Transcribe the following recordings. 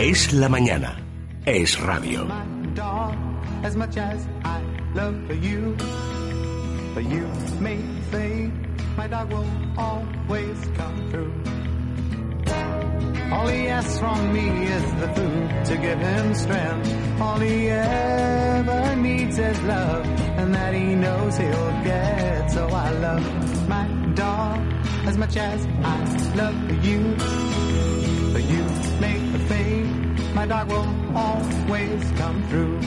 Es la mañana. Es radio. as much as I love for you. But you may say my dog will always come through. All he asks from me is the food to give him strength. All he ever needs is love, and that he knows he'll get. So I love my dog as much as I love you. My dog will always come through.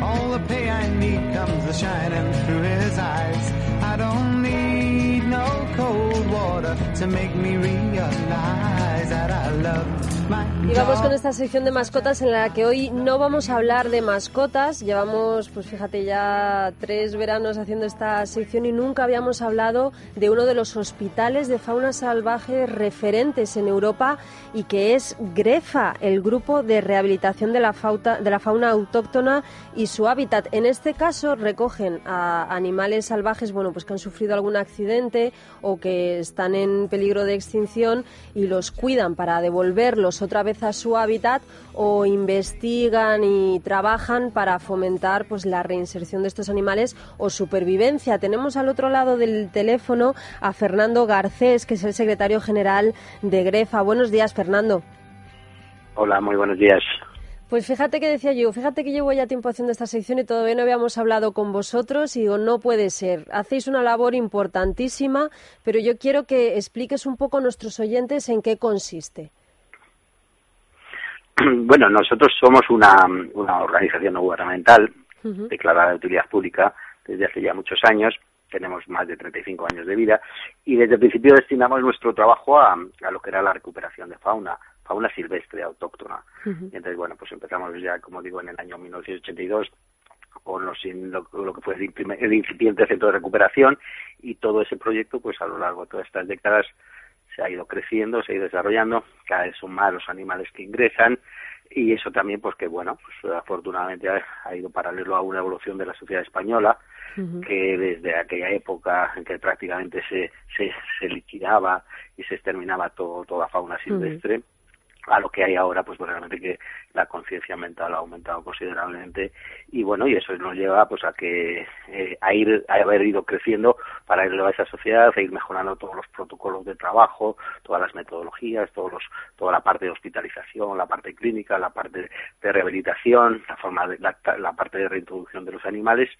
All the pay I need comes a shining through his eyes. I don't need no cold water to make me realize that I love Y vamos con esta sección de mascotas en la que hoy no vamos a hablar de mascotas. Llevamos, pues fíjate, ya tres veranos haciendo esta sección y nunca habíamos hablado de uno de los hospitales de fauna salvaje referentes en Europa y que es GREFA, el grupo de rehabilitación de la, fauta, de la fauna autóctona y su hábitat. En este caso recogen a animales salvajes, bueno, pues que han sufrido algún accidente o que están en peligro de extinción y los cuidan para devolverlos otra vez a su hábitat o investigan y trabajan para fomentar pues la reinserción de estos animales o supervivencia. Tenemos al otro lado del teléfono a Fernando Garcés, que es el secretario general de Grefa. Buenos días, Fernando. Hola, muy buenos días. Pues fíjate que decía yo, fíjate que llevo ya tiempo haciendo esta sección y todavía no habíamos hablado con vosotros y digo, no puede ser. Hacéis una labor importantísima, pero yo quiero que expliques un poco a nuestros oyentes en qué consiste. Bueno, nosotros somos una, una organización no gubernamental declarada de utilidad pública desde hace ya muchos años. Tenemos más de 35 años de vida y desde el principio destinamos nuestro trabajo a, a lo que era la recuperación de fauna, fauna silvestre autóctona. Y entonces, bueno, pues empezamos ya, como digo, en el año 1982 con los, lo, lo, que fue el, el incipiente centro de recuperación y todo ese proyecto, pues a lo largo de todas estas décadas se ha ido creciendo, se ha ido desarrollando, cada vez son más los animales que ingresan y eso también pues que bueno, pues afortunadamente ha, ha ido paralelo a una evolución de la sociedad española uh -huh. que desde aquella época en que prácticamente se, se, se liquidaba y se exterminaba todo, toda fauna silvestre, uh -huh a lo que hay ahora, pues realmente que la conciencia mental ha aumentado considerablemente y bueno, y eso nos lleva pues a que eh, a ir a haber ido creciendo para ir a esa sociedad, a ir mejorando todos los protocolos de trabajo, todas las metodologías, todos los, toda la parte de hospitalización, la parte clínica, la parte de rehabilitación, la forma de, la, la parte de reintroducción de los animales,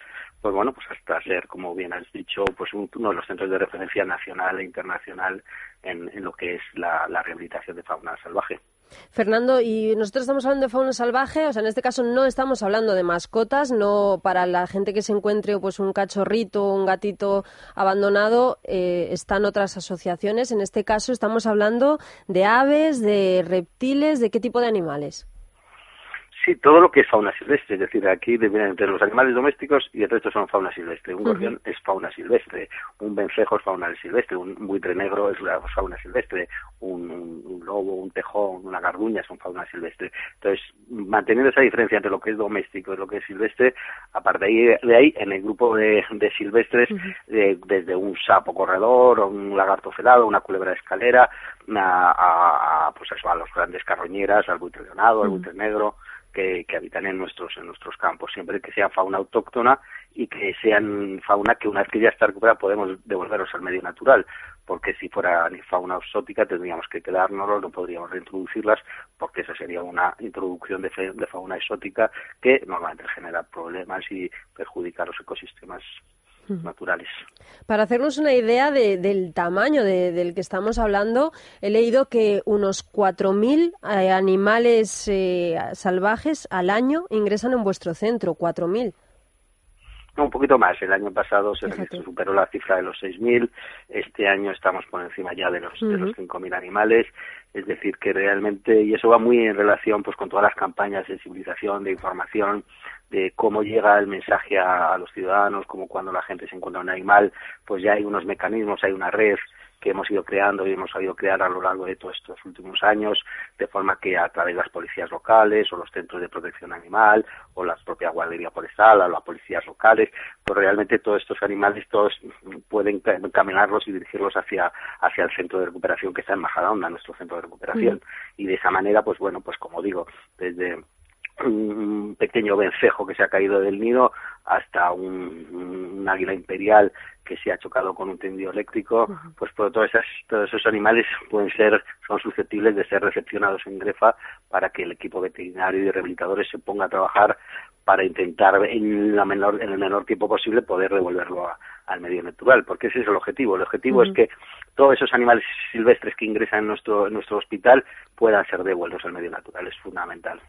pues bueno, pues hasta ser, como bien has dicho, pues uno de los centros de referencia nacional e internacional en, en lo que es la rehabilitación de fauna salvaje. Fernando, y nosotros estamos hablando de fauna salvaje, o sea, en este caso no estamos hablando de mascotas, no para la gente que se encuentre pues un cachorrito, un gatito abandonado, eh, están otras asociaciones. En este caso estamos hablando de aves, de reptiles, de qué tipo de animales. Sí, todo lo que es fauna silvestre, es decir, aquí entre los animales domésticos y el resto son fauna silvestre. Un gorrión uh -huh. es fauna silvestre, un vencejo es fauna silvestre, un buitre negro es fauna silvestre, un, un, un, lobo, un tejón, una garduña son fauna silvestre. Entonces, manteniendo esa diferencia entre lo que es doméstico y lo que es silvestre, aparte de ahí, de ahí en el grupo de, de silvestres, uh -huh. de, desde un sapo corredor, un lagarto celado, una culebra de escalera, a, a, pues eso, a los grandes carroñeras, al buitre leonado, uh -huh. al buitre negro, que, que, habitan en nuestros en nuestros campos, siempre que sea fauna autóctona y que sean fauna que una vez que ya está recuperada podemos devolverlos al medio natural, porque si fuera fauna exótica tendríamos que quedárnoslo, no podríamos reintroducirlas, porque esa sería una introducción de, de fauna exótica que normalmente genera problemas y perjudica los ecosistemas naturales. Para hacernos una idea de, del tamaño de, del que estamos hablando, he leído que unos 4.000 eh, animales eh, salvajes al año ingresan en vuestro centro, 4.000. No, un poquito más. El año pasado se, superó la cifra de los 6.000. Este año estamos por encima ya de los, uh -huh. de los 5.000 animales. Es decir, que realmente, y eso va muy en relación pues con todas las campañas de sensibilización, de información, de cómo llega el mensaje a, a los ciudadanos, como cuando la gente se encuentra un animal, pues ya hay unos mecanismos, hay una red que hemos ido creando y hemos sabido crear a lo largo de todos estos últimos años, de forma que a través de las policías locales o los centros de protección animal o las propias guarderías forestal o las policías locales, pues realmente todos estos animales todos pueden caminarlos y dirigirlos hacia, hacia el centro de recuperación que está en Majadahonda, nuestro centro de recuperación. Y de esa manera, pues bueno, pues como digo, desde un pequeño vencejo que se ha caído del nido hasta un, águila imperial que se ha chocado con un tendido eléctrico, pues todos, todos esos animales pueden ser, son susceptibles de ser recepcionados en Grefa para que el equipo veterinario y de rehabilitadores se ponga a trabajar para intentar en, la menor, en el menor tiempo posible poder devolverlo al medio natural, porque ese es el objetivo. El objetivo es que todos esos animales silvestres que ingresan en nuestro, en nuestro hospital puedan ser devueltos al medio natural, es fundamental.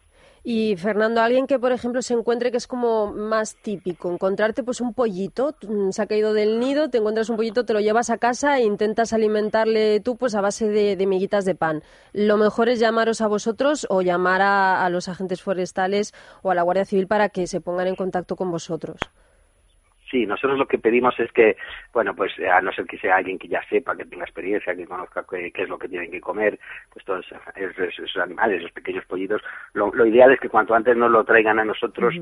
Y Fernando, alguien que por ejemplo se encuentre que es como más típico, encontrarte pues un pollito, mm, se ha caído del nido, te encuentras un pollito, te lo llevas a casa e intentas alimentarle tú pues a base de, de miguitas de pan. Lo mejor es llamaros a vosotros o llamar a los agentes forestales o a la Guardia Civil para que se pongan en contacto con vosotros. Sí, nosotros lo que pedimos es que, bueno, pues a no ser que sea alguien que ya sepa, que tenga experiencia, que conozca qué, es lo que tienen que comer, pues todos esos, animales, esos pequeños pollitos, lo, ideal es que cuanto antes nos lo traigan a nosotros,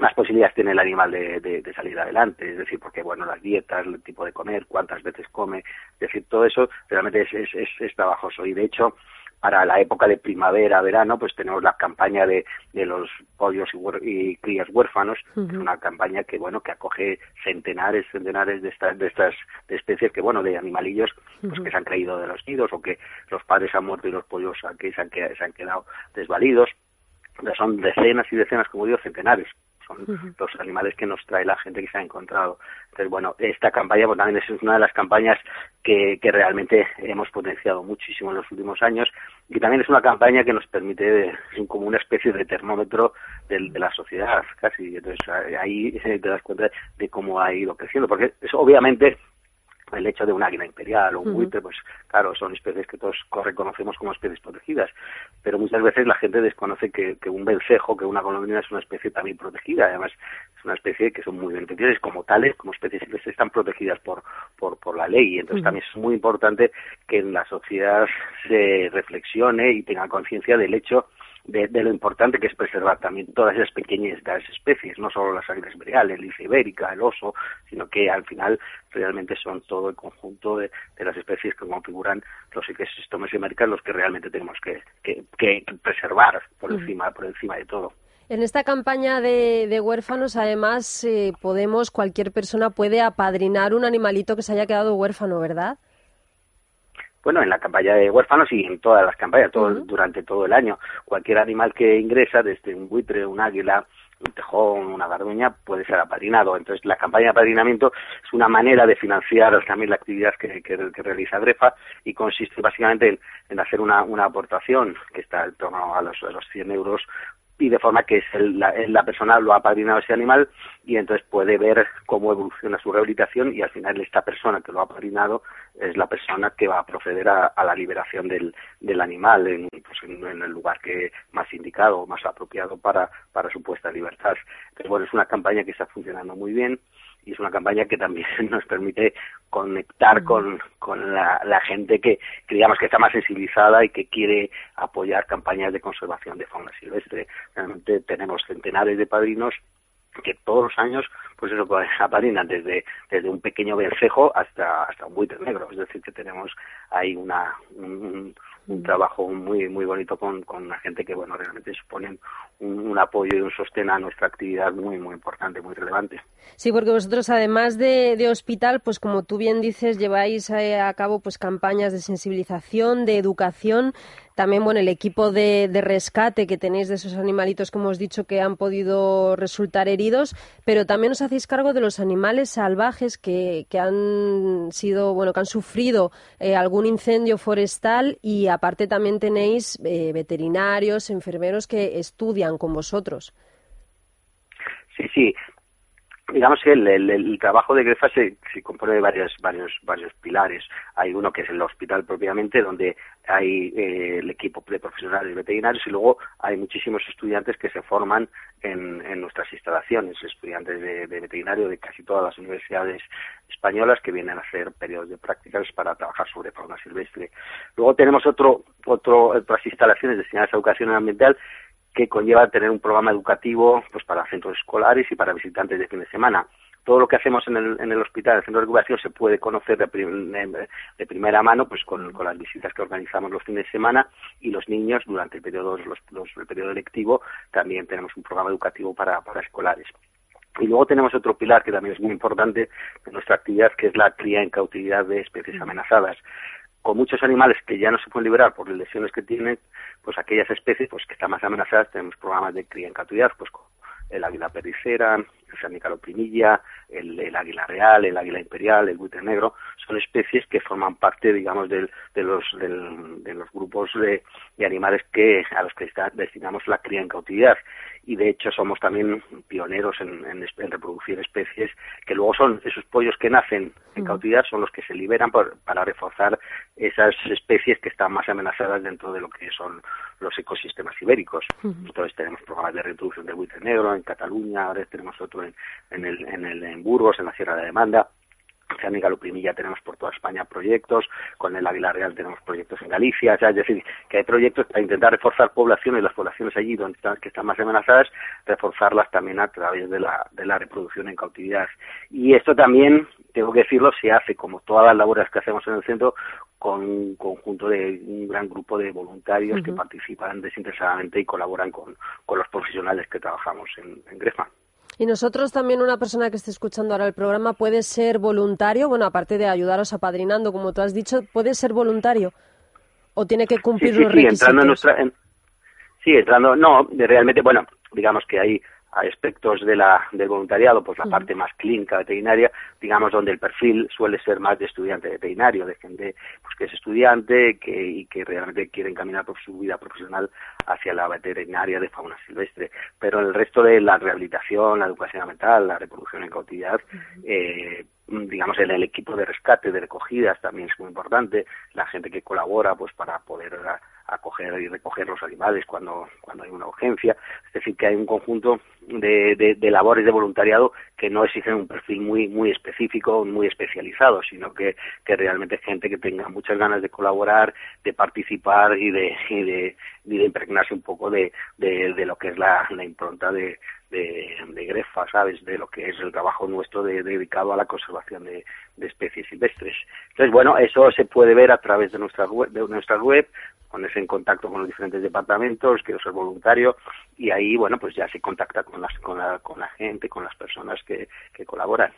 más posibilidades tiene el animal de, salir adelante, es decir, porque bueno, las dietas, el tipo de comer, cuántas veces come, es decir, todo eso realmente es, es, es trabajoso. Y de hecho para la época de primavera, verano, pues tenemos la campaña de, de los pollos y, crías huérfanos, que es una campaña que, bueno, que acoge centenares, centenares de estas, de estas especies que, bueno, de animalillos, pues que se han caído de los nidos o que los padres han muerto y los pollos aquí se han, se han quedado desvalidos. son decenas y decenas, como digo, centenares son los animales que nos trae la gente que se ha encontrado. Entonces, bueno, esta campaña pues, también es una de las campañas que, que realmente hemos potenciado muchísimo en los últimos años y también es una campaña que nos permite como una especie de termómetro de, de la sociedad, casi. Entonces, ahí te das cuenta de cómo ha ido creciendo, porque es obviamente el hecho de un águila imperial o un buitre, pues claro, son especies que todos reconocemos como especies protegidas, pero muchas veces la gente desconoce que, un vencejo, que una golondrina es una especie también protegida, además es una especie que son muy bien y como tales, como especies silvestres están protegidas por, por, por la ley, entonces también es muy importante que en la sociedad se reflexione y tenga conciencia del hecho de, lo importante que es preservar también todas esas pequeñas especies, no solo las águilas imperiales, el ibérica, el oso, sino que al final realmente son todo el conjunto de, las especies que configuran los ecosistemas americanos los que realmente tenemos que, que, preservar por encima, por encima de todo. En esta campaña de, huérfanos, además, eh, podemos, cualquier persona puede apadrinar un animalito que se haya quedado huérfano, ¿verdad? Bueno, en la campaña de huérfanos y en todas las campañas, todo, durante todo el año. Cualquier animal que ingresa, desde un buitre, un águila, un tejón, una garduña, puede ser apadrinado. Entonces, la campaña de apadrinamiento es una manera de financiar también la actividad que, que, realiza Grefa y consiste básicamente en, hacer una, una, aportación que está en torno a los, a los 100 euros y de forma que es la, la, persona lo ha apadrinado ese animal y entonces puede ver cómo evoluciona su rehabilitación y al final esta persona que lo ha apadrinado es la persona que va a proceder a, la liberación del, del animal en, pues en, el lugar que más indicado, más apropiado para, para su puesta libertad. Entonces, bueno, es una campaña que está funcionando muy bien y es una campaña que también nos permite conectar con, con la, la, gente que, que, digamos que está más sensibilizada y que quiere apoyar campañas de conservación de fauna silvestre. Realmente tenemos centenares de padrinos que todos los años pues eso pues, apadrinan desde desde un pequeño vencejo hasta hasta un buitre negro. Es decir que tenemos ahí una un, trabajo muy muy bonito con, con la gente que bueno realmente suponen un, apoyo y un sostén a nuestra actividad muy muy importante muy relevante. Sí porque vosotros además de, de hospital pues como tú bien dices lleváis eh, a cabo pues campañas de sensibilización de educación también, bueno, el equipo de, rescate que tenéis de esos animalitos que hemos dicho que han podido resultar heridos, pero también os hacéis cargo de los animales salvajes que, han sido, bueno, que han sufrido eh, algún incendio forestal y aparte también tenéis eh, veterinarios, enfermeros que estudian con vosotros. Sí, sí digamos que el, trabajo de Grefa se, compone de varios, varios, varios pilares. Hay uno que es el hospital propiamente, donde hay eh, el equipo de profesionales veterinarios y luego hay muchísimos estudiantes que se forman en, nuestras instalaciones, estudiantes de, veterinario de casi todas las universidades españolas que vienen a hacer periodos de prácticas para trabajar sobre fauna silvestre. Luego tenemos otro, otro, otras instalaciones destinadas a educación ambiental que conlleva tener un programa educativo pues para centros escolares y para visitantes de fin de semana. Todo lo que hacemos en el, en el hospital, en el centro de recuperación, se puede conocer de, de primera mano pues con, con, las visitas que organizamos los fines de semana y los niños durante el periodo, los, los, el periodo lectivo también tenemos un programa educativo para, para escolares. Y luego tenemos otro pilar que también es muy importante de nuestra actividad, que es la cría en cautividad de especies amenazadas con muchos animales que ya no se pueden liberar por lesiones que tienen, pues aquellas especies pues que están más amenazadas tenemos programas de cría en cautividad, pues el águila pericera, el sanicalo primilla, el, águila real, el águila imperial, el buitre negro, son especies que forman parte, digamos, del, de, los, de los grupos de, animales que a los que destinamos la cría en cautividad. Y de hecho somos también pioneros en, reproducir especies que luego son esos pollos que nacen en cautividad son los que se liberan para reforzar esas especies que están más amenazadas dentro de lo que son los ecosistemas ibéricos. Entonces tenemos programas de reproducción del buitre negro en Cataluña, ahora tenemos otro en, en, el, en, el, en Burgos, en la Sierra de Demanda en Galuprimilla tenemos por toda España proyectos, con el Águila Real tenemos proyectos en Galicia, es decir, que hay proyectos para intentar reforzar poblaciones, las poblaciones allí donde están, que están más amenazadas, reforzarlas también a través de la, de la reproducción en cautividad. Y esto también, tengo que decirlo, se hace como todas las labores que hacemos en el centro, con un conjunto de un gran grupo de voluntarios que participan desinteresadamente y colaboran con, con los profesionales que trabajamos en, en Grefma. Y nosotros también, una persona que esté escuchando ahora el programa, puede ser voluntario, bueno, aparte de ayudaros apadrinando, como tú has dicho, puede ser voluntario o tiene que cumplir los requisitos. Entrando en nuestra, sí, entrando, no, realmente, bueno, digamos que hay aspectos de la, del voluntariado, pues la parte más clínica veterinaria, digamos, donde el perfil suele ser más de estudiante veterinario, de gente pues, que es estudiante que, y que realmente quiere encaminar por su vida profesional hacia la veterinaria de fauna silvestre. Pero el resto de la rehabilitación, la educación ambiental, la reproducción en cautividad, eh, digamos, en el equipo de rescate, de recogidas también es muy importante, la gente que colabora pues para poder acoger y recoger los animales cuando, cuando hay una urgencia. Es decir, que hay un conjunto de, de, labores de voluntariado que no exigen un perfil muy, muy específico, muy especializado, sino que, que realmente gente que tenga muchas ganas de colaborar, de participar y de, y de, y de impregnarse un poco de, de, de lo que es la, la impronta de, de, de, Grefa, ¿sabes? De lo que es el trabajo nuestro dedicado a la conservación de, especies silvestres. Entonces, bueno, eso se puede ver a través de nuestra web, de nuestra web ponerse en contacto con los diferentes departamentos, quiero ser voluntario y ahí, bueno, pues ya se contacta con, las, con, la, con la gente, con las personas que, que colaboran.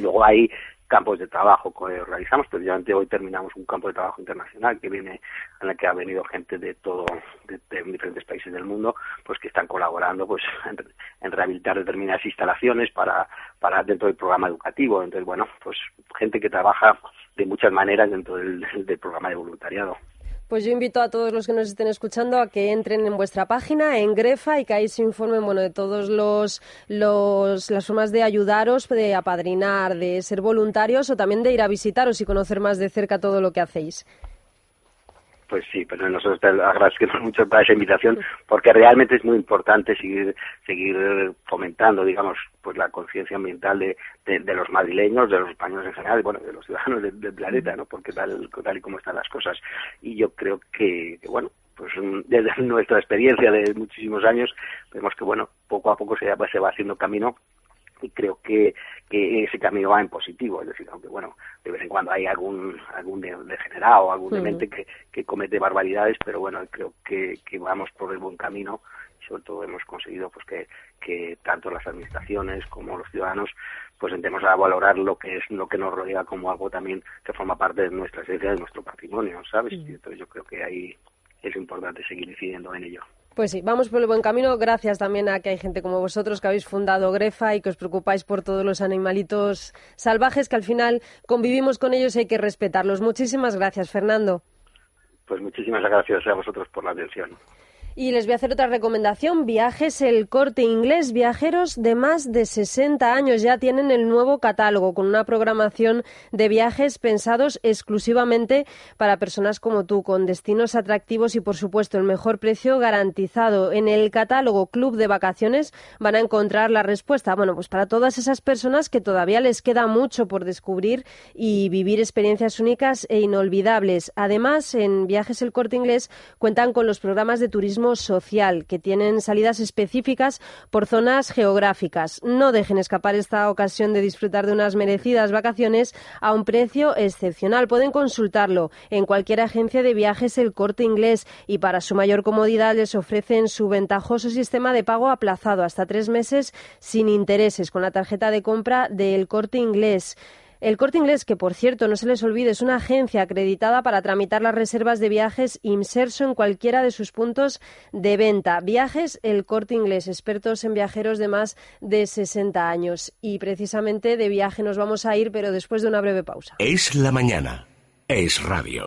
Luego hay campos de trabajo que realizamos, precisamente hoy terminamos un campo de trabajo internacional que viene, en el que ha venido gente de todo, de, diferentes países del mundo, pues que están colaborando pues en, rehabilitar determinadas instalaciones para, para dentro del programa educativo. Entonces, bueno, pues gente que trabaja de muchas maneras dentro del programa de voluntariado. Pues yo invito a todos los que nos estén escuchando a que entren en vuestra página, en Grefa, y que ahí se informen bueno, de todas los, los, las formas de ayudaros, de apadrinar, de ser voluntarios o también de ir a visitaros y conocer más de cerca todo lo que hacéis. Pues sí, pero nosotros te agradecemos mucho para esa invitación porque realmente es muy importante seguir seguir fomentando, digamos, pues la conciencia ambiental de, de, los madrileños, de los españoles en general, bueno, de los ciudadanos del, planeta, ¿no? Porque tal, tal y como están las cosas. Y yo creo que, que bueno, pues mm, desde nuestra experiencia de muchísimos años vemos que bueno poco a poco se, se va haciendo camino y creo que, que ese camino va en positivo, es decir, aunque bueno, de vez en cuando hay algún algún degenerado, algún demente que, que comete barbaridades, pero bueno, creo que, que vamos por el buen camino y sobre todo hemos conseguido pues que, que tanto las administraciones como los ciudadanos pues entremos a valorar lo que es lo que nos rodea como algo también que forma parte de nuestra esencia, de nuestro patrimonio, ¿sabes? Y entonces yo creo que ahí es importante seguir incidiendo en ello. Pues sí, vamos por el buen camino. Gracias también a que hay gente como vosotros que habéis fundado Grefa y que os preocupáis por todos los animalitos salvajes que al final convivimos con ellos y hay que respetarlos. Muchísimas gracias, Fernando. Pues muchísimas gracias a vosotros por la atención. Y les voy a hacer otra recomendación. Viajes El Corte Inglés. Viajeros de más de 60 años ya tienen el nuevo catálogo con una programación de viajes pensados exclusivamente para personas como tú, con destinos atractivos y, por supuesto, el mejor precio garantizado. En el catálogo Club de Vacaciones van a encontrar la respuesta. Bueno, pues para todas esas personas que todavía les queda mucho por descubrir y vivir experiencias únicas e inolvidables. Además, en Viajes El Corte Inglés cuentan con los programas de social, que tienen salidas específicas por zonas geográficas. No dejen escapar esta ocasión de disfrutar de unas merecidas vacaciones a un precio excepcional. Pueden consultarlo en cualquier agencia de viajes El Corte Inglés y para su mayor comodidad les ofrecen su ventajoso sistema de pago aplazado hasta tres meses sin intereses con la tarjeta de compra del Corte Inglés. El Corte Inglés, que por cierto, no se les olvide, es una agencia acreditada para tramitar las reservas de viajes inserso en cualquiera de sus puntos de venta. Viajes El Corte Inglés, expertos en viajeros de más de 60 años. Y precisamente de viaje nos vamos a ir, pero después de una breve pausa. Es la mañana. Es radio.